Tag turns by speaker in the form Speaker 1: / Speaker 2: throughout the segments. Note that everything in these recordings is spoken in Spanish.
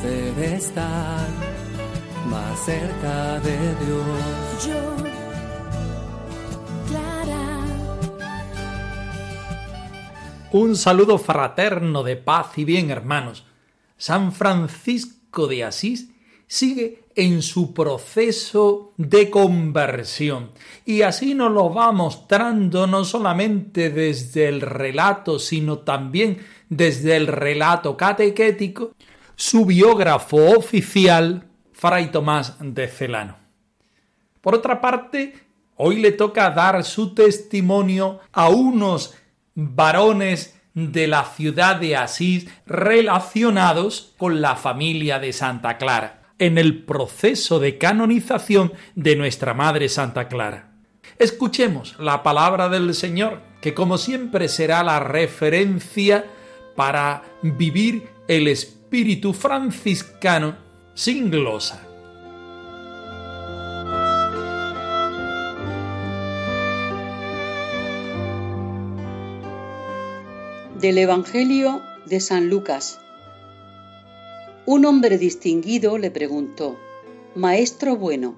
Speaker 1: Poder estar más cerca de Dios.
Speaker 2: Yo, Clara,
Speaker 3: Un saludo fraterno de paz y bien, hermanos. San Francisco de Asís sigue en su proceso de conversión y así nos lo va mostrando no solamente desde el relato, sino también desde el relato catequético, su biógrafo oficial, Fray Tomás de Celano. Por otra parte, hoy le toca dar su testimonio a unos varones de la ciudad de Asís relacionados con la familia de Santa Clara en el proceso de canonización de nuestra Madre Santa Clara. Escuchemos la palabra del Señor, que como siempre será la referencia para vivir el espíritu franciscano sin glosa.
Speaker 4: Del Evangelio de San Lucas. Un hombre distinguido le preguntó, Maestro bueno,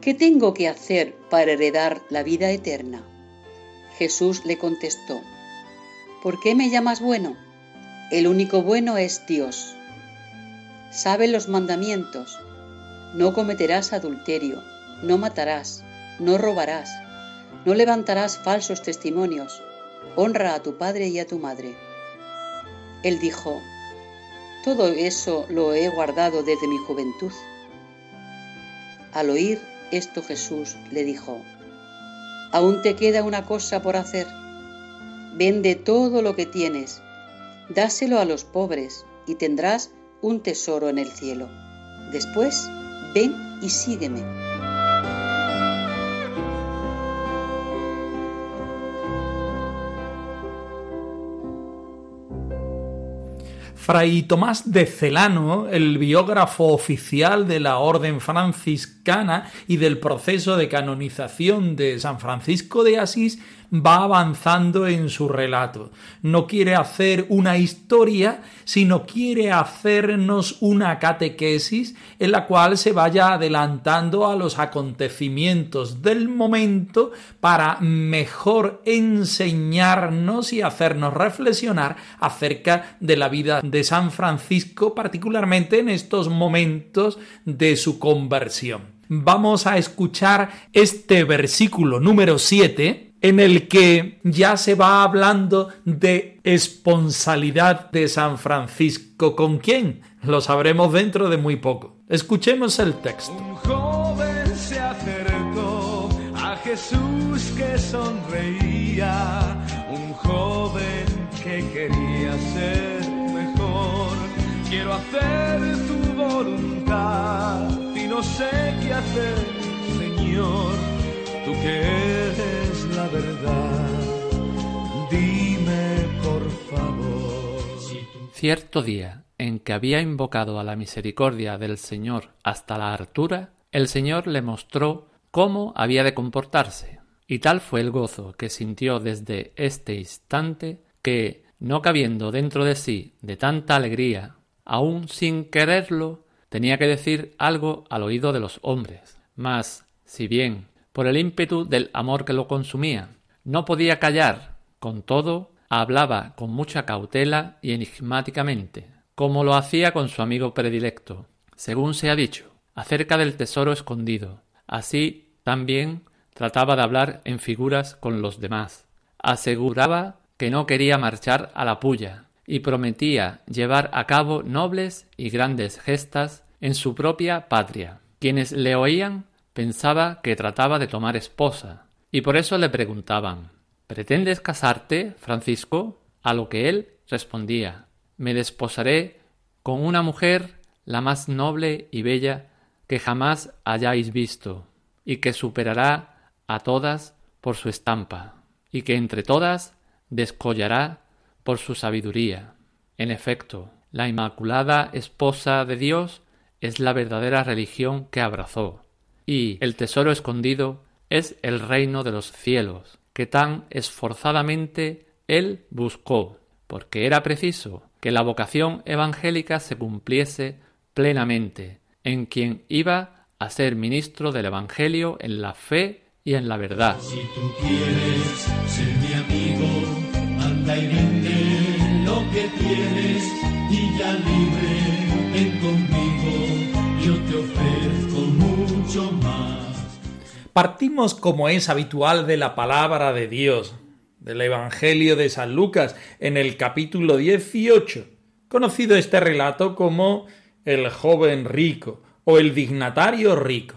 Speaker 4: ¿qué tengo que hacer para heredar la vida eterna? Jesús le contestó, ¿por qué me llamas bueno? El único bueno es Dios. Sabe los mandamientos. No cometerás adulterio, no matarás, no robarás, no levantarás falsos testimonios, honra a tu padre y a tu madre. Él dijo, todo eso lo he guardado desde mi juventud. Al oír esto Jesús le dijo, aún te queda una cosa por hacer. Vende todo lo que tienes, dáselo a los pobres y tendrás un tesoro en el cielo. Después, ven y sígueme.
Speaker 3: Fray Tomás de Celano, el biógrafo oficial de la Orden franciscana y del proceso de canonización de San Francisco de Asís, va avanzando en su relato. No quiere hacer una historia, sino quiere hacernos una catequesis en la cual se vaya adelantando a los acontecimientos del momento para mejor enseñarnos y hacernos reflexionar acerca de la vida de San Francisco, particularmente en estos momentos de su conversión. Vamos a escuchar este versículo número 7 en el que ya se va hablando de esponsalidad de San Francisco. ¿Con quién? Lo sabremos dentro de muy poco. Escuchemos el texto.
Speaker 5: Un joven se acercó a Jesús que sonreía, un joven que quería ser mejor. Quiero hacer tu voluntad y no sé qué hacer, Señor,
Speaker 6: Cierto día en que había invocado a la misericordia del Señor hasta la hartura, el Señor le mostró cómo había de comportarse, y tal fue el gozo que sintió desde este instante que, no cabiendo dentro de sí de tanta alegría, aun sin quererlo, tenía que decir algo al oído de los hombres. Mas, si bien, por el ímpetu del amor que lo consumía, no podía callar, con todo, hablaba con mucha cautela y enigmáticamente, como lo hacía con su amigo predilecto, según se ha dicho, acerca del tesoro escondido. Así también trataba de hablar en figuras con los demás. Aseguraba que no quería marchar a la puya y prometía llevar a cabo nobles y grandes gestas en su propia patria. Quienes le oían pensaba que trataba de tomar esposa, y por eso le preguntaban ¿Pretendes casarte, Francisco? A lo que él respondía Me desposaré con una mujer la más noble y bella que jamás hayáis visto, y que superará a todas por su estampa, y que entre todas descollará por su sabiduría. En efecto, la Inmaculada Esposa de Dios es la verdadera religión que abrazó, y el tesoro escondido es el reino de los cielos, que tan esforzadamente él buscó, porque era preciso que la vocación evangélica se cumpliese plenamente en quien iba a ser ministro del Evangelio en la fe y en la verdad.
Speaker 3: Partimos como es habitual de la palabra de Dios, del Evangelio de San Lucas, en el capítulo 18, conocido este relato como el joven rico o el dignatario rico.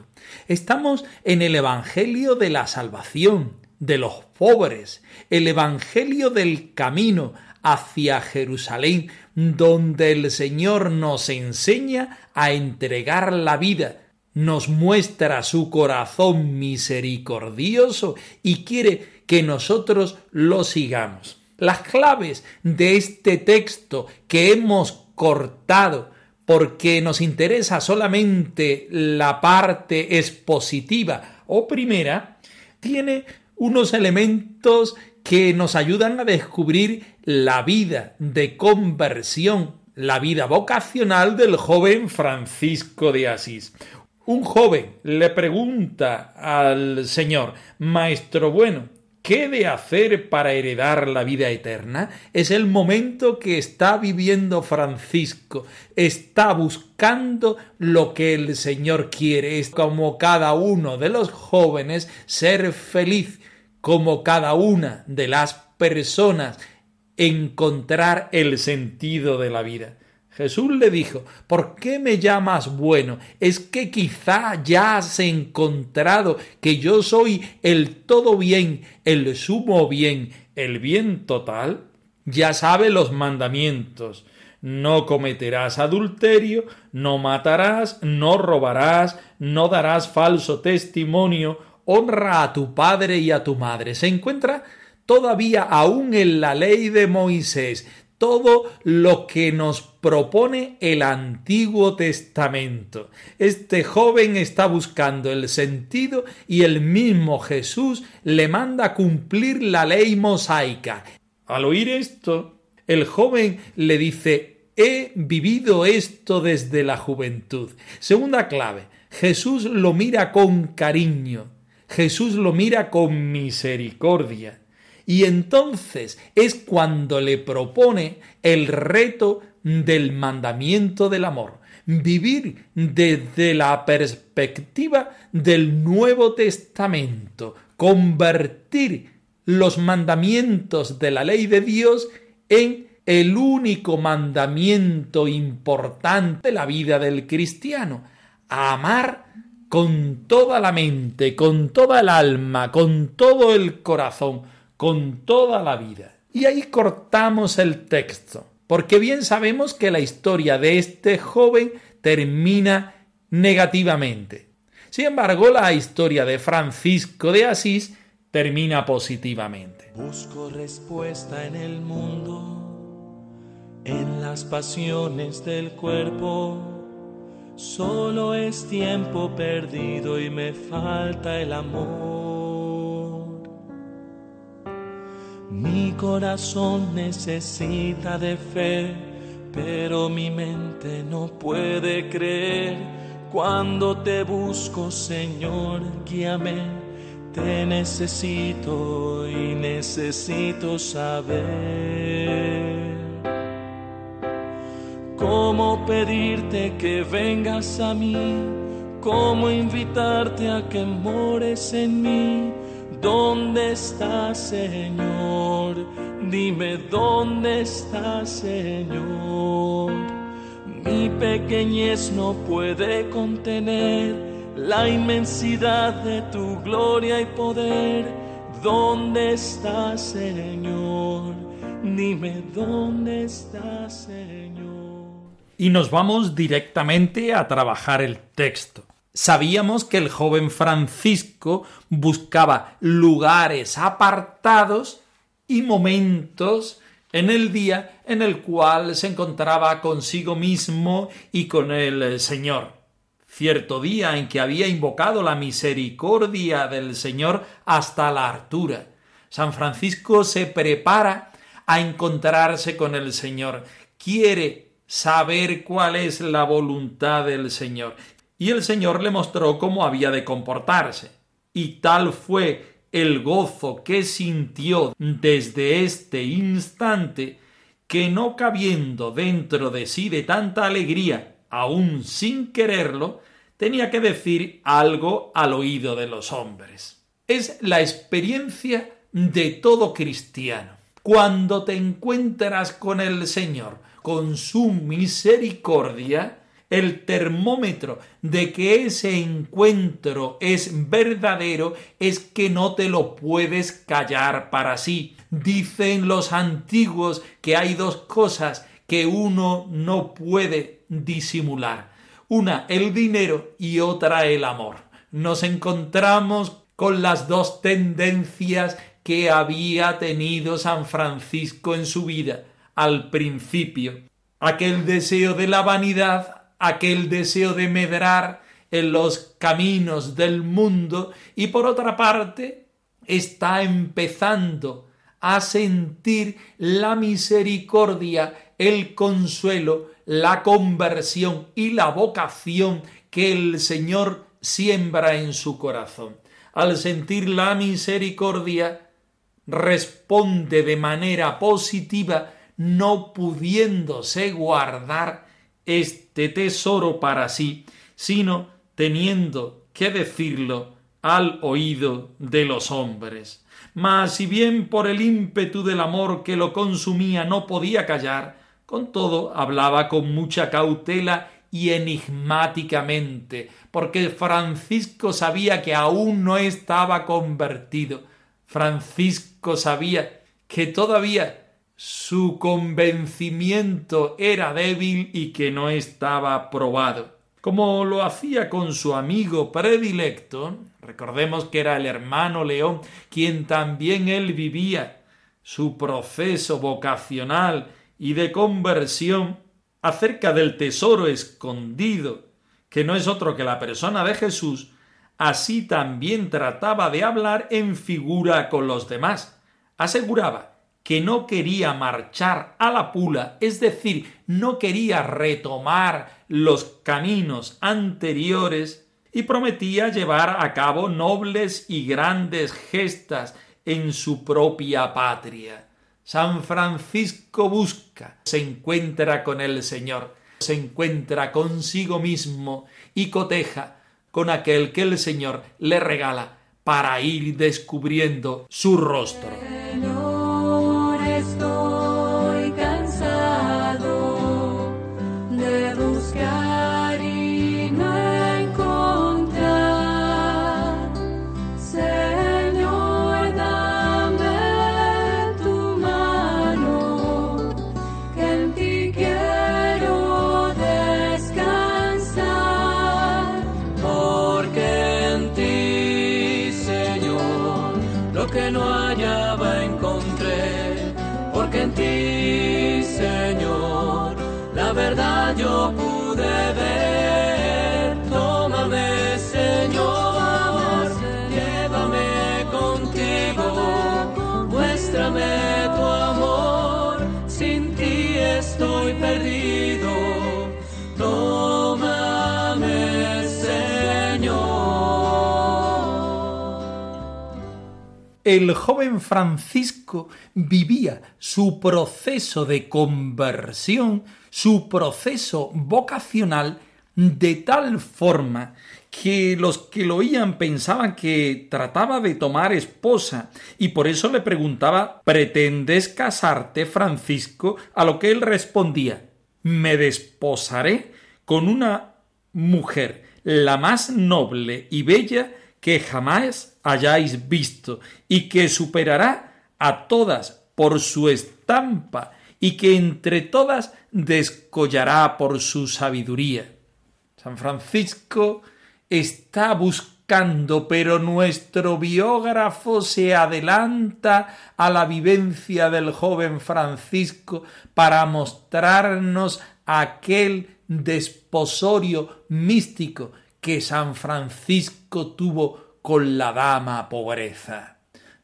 Speaker 3: Estamos en el Evangelio de la salvación, de los pobres, el Evangelio del camino hacia Jerusalén, donde el Señor nos enseña a entregar la vida, nos muestra su corazón misericordioso y quiere que nosotros lo sigamos. Las claves de este texto que hemos cortado porque nos interesa solamente la parte expositiva o primera, tiene unos elementos que nos ayudan a descubrir la vida de conversión, la vida vocacional del joven Francisco de Asís. Un joven le pregunta al Señor, Maestro bueno, ¿Qué de hacer para heredar la vida eterna? Es el momento que está viviendo Francisco. Está buscando lo que el Señor quiere. Es como cada uno de los jóvenes ser feliz, como cada una de las personas encontrar el sentido de la vida. Jesús le dijo, ¿por qué me llamas bueno? Es que quizá ya has encontrado que yo soy el todo bien, el sumo bien, el bien total. Ya sabe los mandamientos. No cometerás adulterio, no matarás, no robarás, no darás falso testimonio, honra a tu padre y a tu madre. Se encuentra todavía aún en la ley de Moisés todo lo que nos propone el Antiguo Testamento. Este joven está buscando el sentido y el mismo Jesús le manda cumplir la ley mosaica. Al oír esto, el joven le dice, he vivido esto desde la juventud. Segunda clave, Jesús lo mira con cariño, Jesús lo mira con misericordia. Y entonces es cuando le propone el reto del mandamiento del amor, vivir desde la perspectiva del Nuevo Testamento, convertir los mandamientos de la ley de Dios en el único mandamiento importante de la vida del cristiano, amar con toda la mente, con toda el alma, con todo el corazón, con toda la vida. Y ahí cortamos el texto, porque bien sabemos que la historia de este joven termina negativamente. Sin embargo, la historia de Francisco de Asís termina positivamente.
Speaker 5: Busco respuesta en el mundo, en las pasiones del cuerpo. Solo es tiempo perdido y me falta el amor. Mi corazón necesita de fe, pero mi mente no puede creer. Cuando te busco, Señor, guíame. Te necesito y necesito saber cómo pedirte que vengas a mí, cómo invitarte a que mores en mí ¿Dónde estás, Señor? Dime dónde estás, Señor. Mi pequeñez no puede contener la inmensidad de tu gloria y poder. ¿Dónde estás, Señor? dime dónde estás, Señor.
Speaker 3: Y nos vamos directamente a trabajar el texto. Sabíamos que el joven Francisco buscaba lugares apartados y momentos en el día en el cual se encontraba consigo mismo y con el Señor. Cierto día en que había invocado la misericordia del Señor hasta la altura. San Francisco se prepara a encontrarse con el Señor. Quiere saber cuál es la voluntad del Señor. Y el Señor le mostró cómo había de comportarse. Y tal fue el gozo que sintió desde este instante que no cabiendo dentro de sí de tanta alegría, aun sin quererlo, tenía que decir algo al oído de los hombres. Es la experiencia de todo cristiano. Cuando te encuentras con el Señor, con su misericordia, el termómetro de que ese encuentro es verdadero es que no te lo puedes callar para sí. Dicen los antiguos que hay dos cosas que uno no puede disimular. Una el dinero y otra el amor. Nos encontramos con las dos tendencias que había tenido San Francisco en su vida al principio. Aquel deseo de la vanidad aquel deseo de medrar en los caminos del mundo y por otra parte está empezando a sentir la misericordia, el consuelo, la conversión y la vocación que el Señor siembra en su corazón. Al sentir la misericordia, responde de manera positiva, no pudiéndose guardar este tesoro para sí, sino teniendo que decirlo al oído de los hombres. Mas si bien por el ímpetu del amor que lo consumía no podía callar, con todo hablaba con mucha cautela y enigmáticamente, porque Francisco sabía que aún no estaba convertido. Francisco sabía que todavía su convencimiento era débil y que no estaba probado. Como lo hacía con su amigo predilecto, recordemos que era el hermano León, quien también él vivía su proceso vocacional y de conversión acerca del tesoro escondido, que no es otro que la persona de Jesús, así también trataba de hablar en figura con los demás. Aseguraba que no quería marchar a la pula, es decir, no quería retomar los caminos anteriores y prometía llevar a cabo nobles y grandes gestas en su propia patria. San Francisco busca, se encuentra con el Señor, se encuentra consigo mismo y coteja con aquel que el Señor le regala para ir descubriendo su rostro.
Speaker 7: que no hallaba encontré, porque en ti, Señor, la verdad yo pude.
Speaker 3: El joven Francisco vivía su proceso de conversión, su proceso vocacional, de tal forma que los que lo oían pensaban que trataba de tomar esposa y por eso le preguntaba ¿Pretendes casarte, Francisco? A lo que él respondía Me desposaré con una mujer, la más noble y bella que jamás hayáis visto y que superará a todas por su estampa y que entre todas descollará por su sabiduría. San Francisco está buscando, pero nuestro biógrafo se adelanta a la vivencia del joven Francisco para mostrarnos aquel desposorio místico que San Francisco tuvo con la dama pobreza.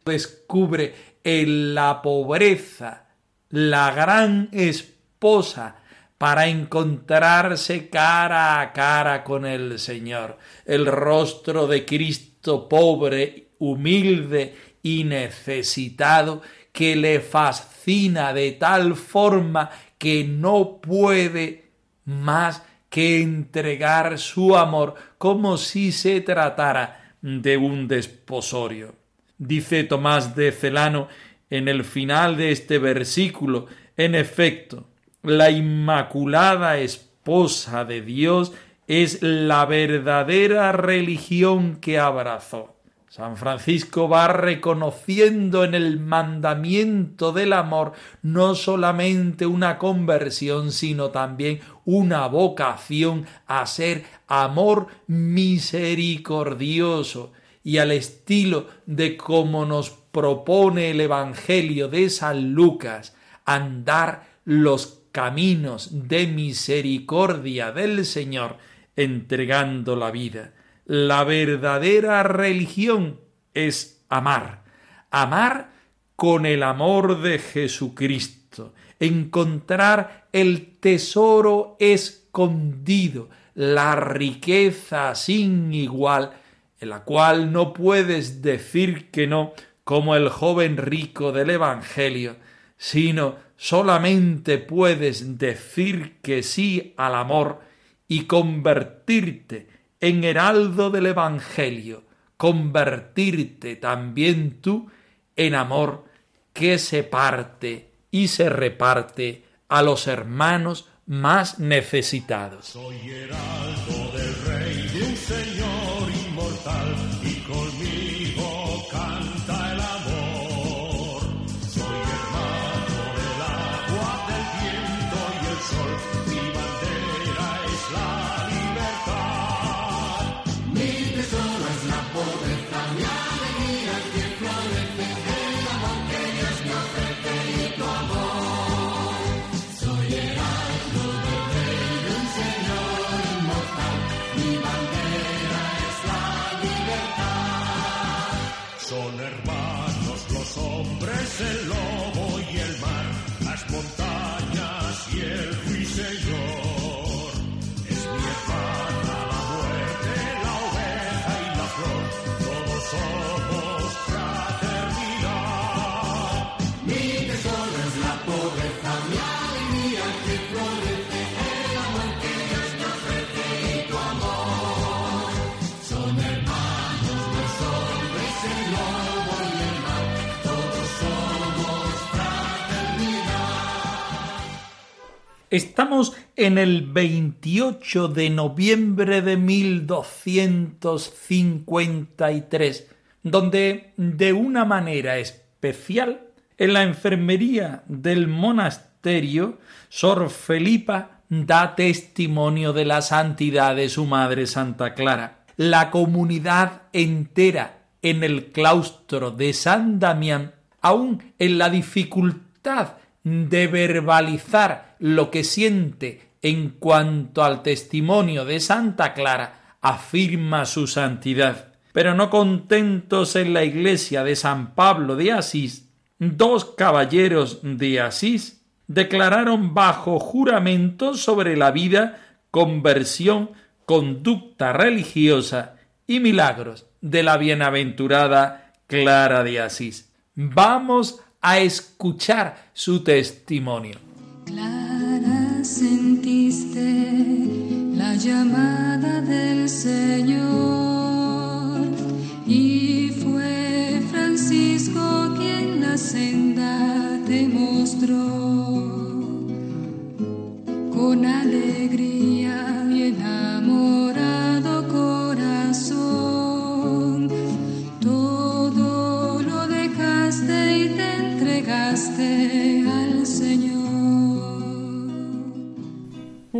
Speaker 3: Descubre en la pobreza la gran esposa para encontrarse cara a cara con el Señor. El rostro de Cristo pobre, humilde y necesitado que le fascina de tal forma que no puede más que entregar su amor como si se tratara de un desposorio. Dice Tomás de Celano en el final de este versículo, en efecto, la inmaculada esposa de Dios es la verdadera religión que abrazó. San Francisco va reconociendo en el mandamiento del amor no solamente una conversión, sino también una vocación a ser amor misericordioso y al estilo de como nos propone el Evangelio de San Lucas, andar los caminos de misericordia del Señor, entregando la vida. La verdadera religión es amar, amar con el amor de Jesucristo, encontrar el tesoro escondido, la riqueza sin igual, en la cual no puedes decir que no, como el joven rico del Evangelio, sino solamente puedes decir que sí al amor y convertirte en heraldo del Evangelio, convertirte también tú en amor que se parte y se reparte a los hermanos más necesitados.
Speaker 5: Montañas y el
Speaker 3: Estamos en el 28 de noviembre de 1253, donde de una manera especial en la enfermería del monasterio, Sor Felipa da testimonio de la santidad de su madre Santa Clara. La comunidad entera en el claustro de San Damián, aun en la dificultad de verbalizar lo que siente en cuanto al testimonio de Santa Clara, afirma su santidad. Pero no contentos en la iglesia de San Pablo de Asís, dos caballeros de Asís declararon bajo juramento sobre la vida, conversión, conducta religiosa y milagros de la bienaventurada Clara de Asís. Vamos a escuchar su testimonio.
Speaker 2: Clara, sentiste la llamada del Señor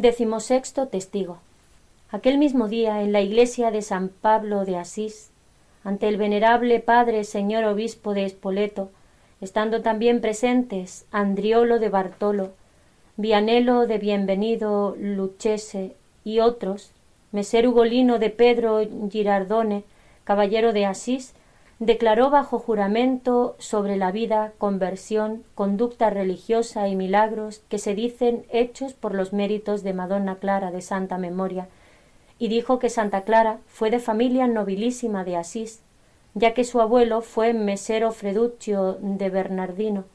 Speaker 8: Decimosexto testigo. Aquel mismo día, en la iglesia de San Pablo de Asís, ante el venerable padre señor obispo de Espoleto, estando también presentes Andriolo de Bartolo, Vianelo de Bienvenido Lucchese y otros, Meser Ugolino de Pedro Girardone, caballero de Asís, declaró bajo juramento sobre la vida, conversión, conducta religiosa y milagros que se dicen hechos por los méritos de Madonna Clara de santa memoria, y dijo que Santa Clara fue de familia nobilísima de Asís, ya que su abuelo fue mesero Freduccio de Bernardino,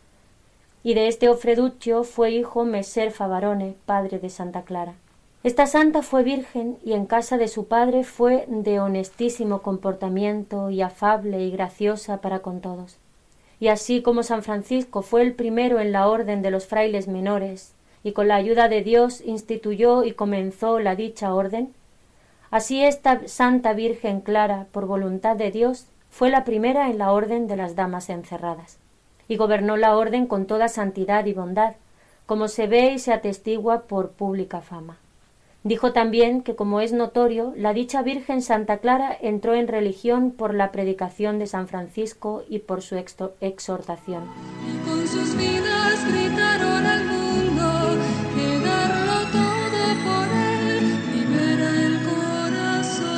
Speaker 8: y de este Ofreduccio fue hijo Meser Favarone, padre de Santa Clara. Esta santa fue virgen y en casa de su padre fue de honestísimo comportamiento y afable y graciosa para con todos. Y así como San Francisco fue el primero en la orden de los frailes menores y con la ayuda de Dios instituyó y comenzó la dicha orden, así esta Santa Virgen Clara, por voluntad de Dios, fue la primera en la orden de las damas encerradas, y gobernó la orden con toda santidad y bondad, como se ve y se atestigua por pública fama. Dijo también que, como es notorio, la dicha Virgen Santa Clara entró en religión por la predicación de San Francisco y por su exhortación.
Speaker 2: con sus vidas gritaron al mundo que darlo todo por él libera el corazón.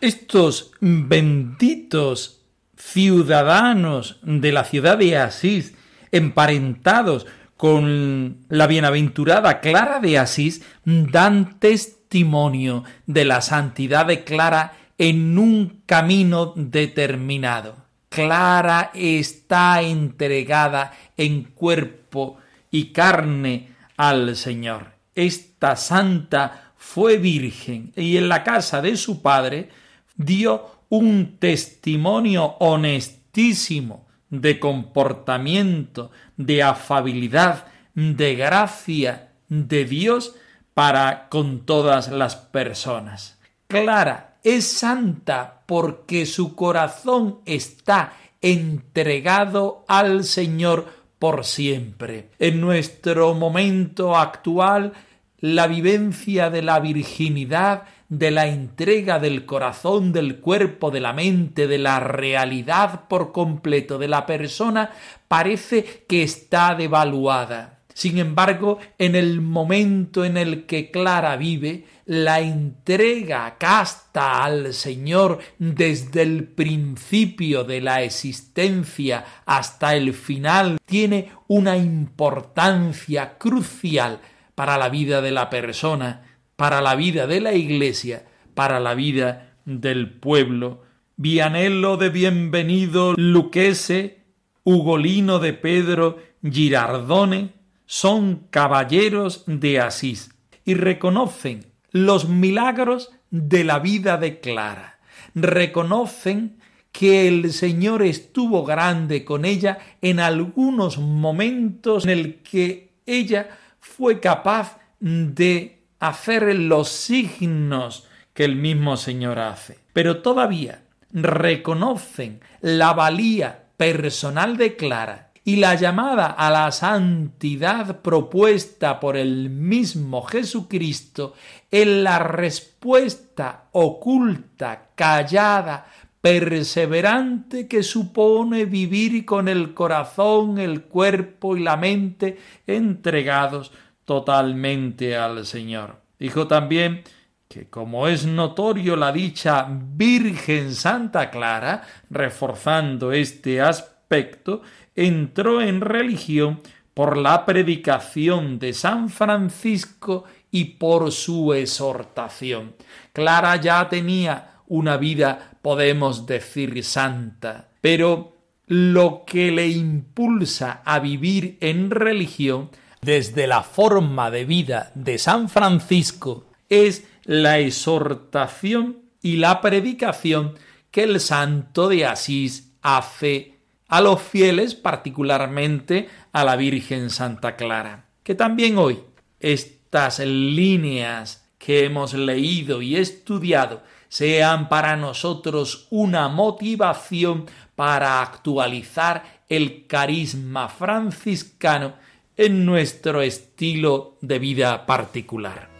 Speaker 3: Estos benditos ciudadanos de la ciudad de Asís, emparentados con la bienaventurada Clara de Asís dan testimonio de la santidad de Clara en un camino determinado. Clara está entregada en cuerpo y carne al Señor. Esta santa fue virgen y en la casa de su padre dio un testimonio honestísimo de comportamiento, de afabilidad, de gracia de Dios para con todas las personas. Clara es santa porque su corazón está entregado al Señor por siempre. En nuestro momento actual, la vivencia de la virginidad de la entrega del corazón, del cuerpo, de la mente, de la realidad por completo de la persona, parece que está devaluada. Sin embargo, en el momento en el que Clara vive, la entrega casta al Señor desde el principio de la existencia hasta el final tiene una importancia crucial para la vida de la persona para la vida de la Iglesia, para la vida del pueblo. Vianello de Bienvenido, Luquese, Ugolino de Pedro, Girardone, son caballeros de Asís y reconocen los milagros de la vida de Clara. Reconocen que el Señor estuvo grande con ella en algunos momentos en el que ella fue capaz de hacer los signos que el mismo Señor hace. Pero todavía reconocen la valía personal de Clara y la llamada a la santidad propuesta por el mismo Jesucristo en la respuesta oculta, callada, perseverante que supone vivir con el corazón, el cuerpo y la mente entregados totalmente al Señor. Dijo también que como es notorio la dicha Virgen Santa Clara, reforzando este aspecto, entró en religión por la predicación de San Francisco y por su exhortación. Clara ya tenía una vida, podemos decir, santa, pero lo que le impulsa a vivir en religión desde la forma de vida de San Francisco es la exhortación y la predicación que el santo de Asís hace a los fieles, particularmente a la Virgen Santa Clara. Que también hoy estas líneas que hemos leído y estudiado sean para nosotros una motivación para actualizar el carisma franciscano en nuestro estilo de vida particular.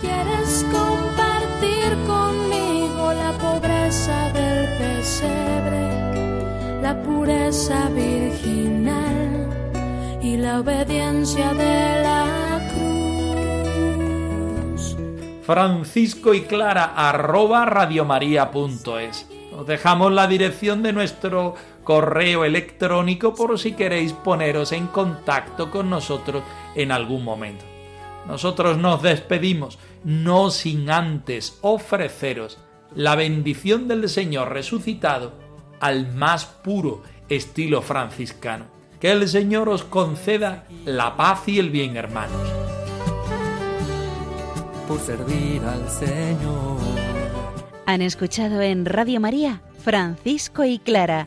Speaker 9: ¿Quieres compartir conmigo la pobreza del pesebre, la pureza virginal y la obediencia de la cruz?
Speaker 3: Francisco y Clara arroba radiomaria.es. Os dejamos la dirección de nuestro correo electrónico por si queréis poneros en contacto con nosotros en algún momento. Nosotros nos despedimos, no sin antes ofreceros la bendición del Señor resucitado al más puro estilo franciscano. Que el Señor os conceda la paz y el bien, hermanos.
Speaker 1: por servir al Señor.
Speaker 10: Han escuchado en Radio María Francisco y Clara,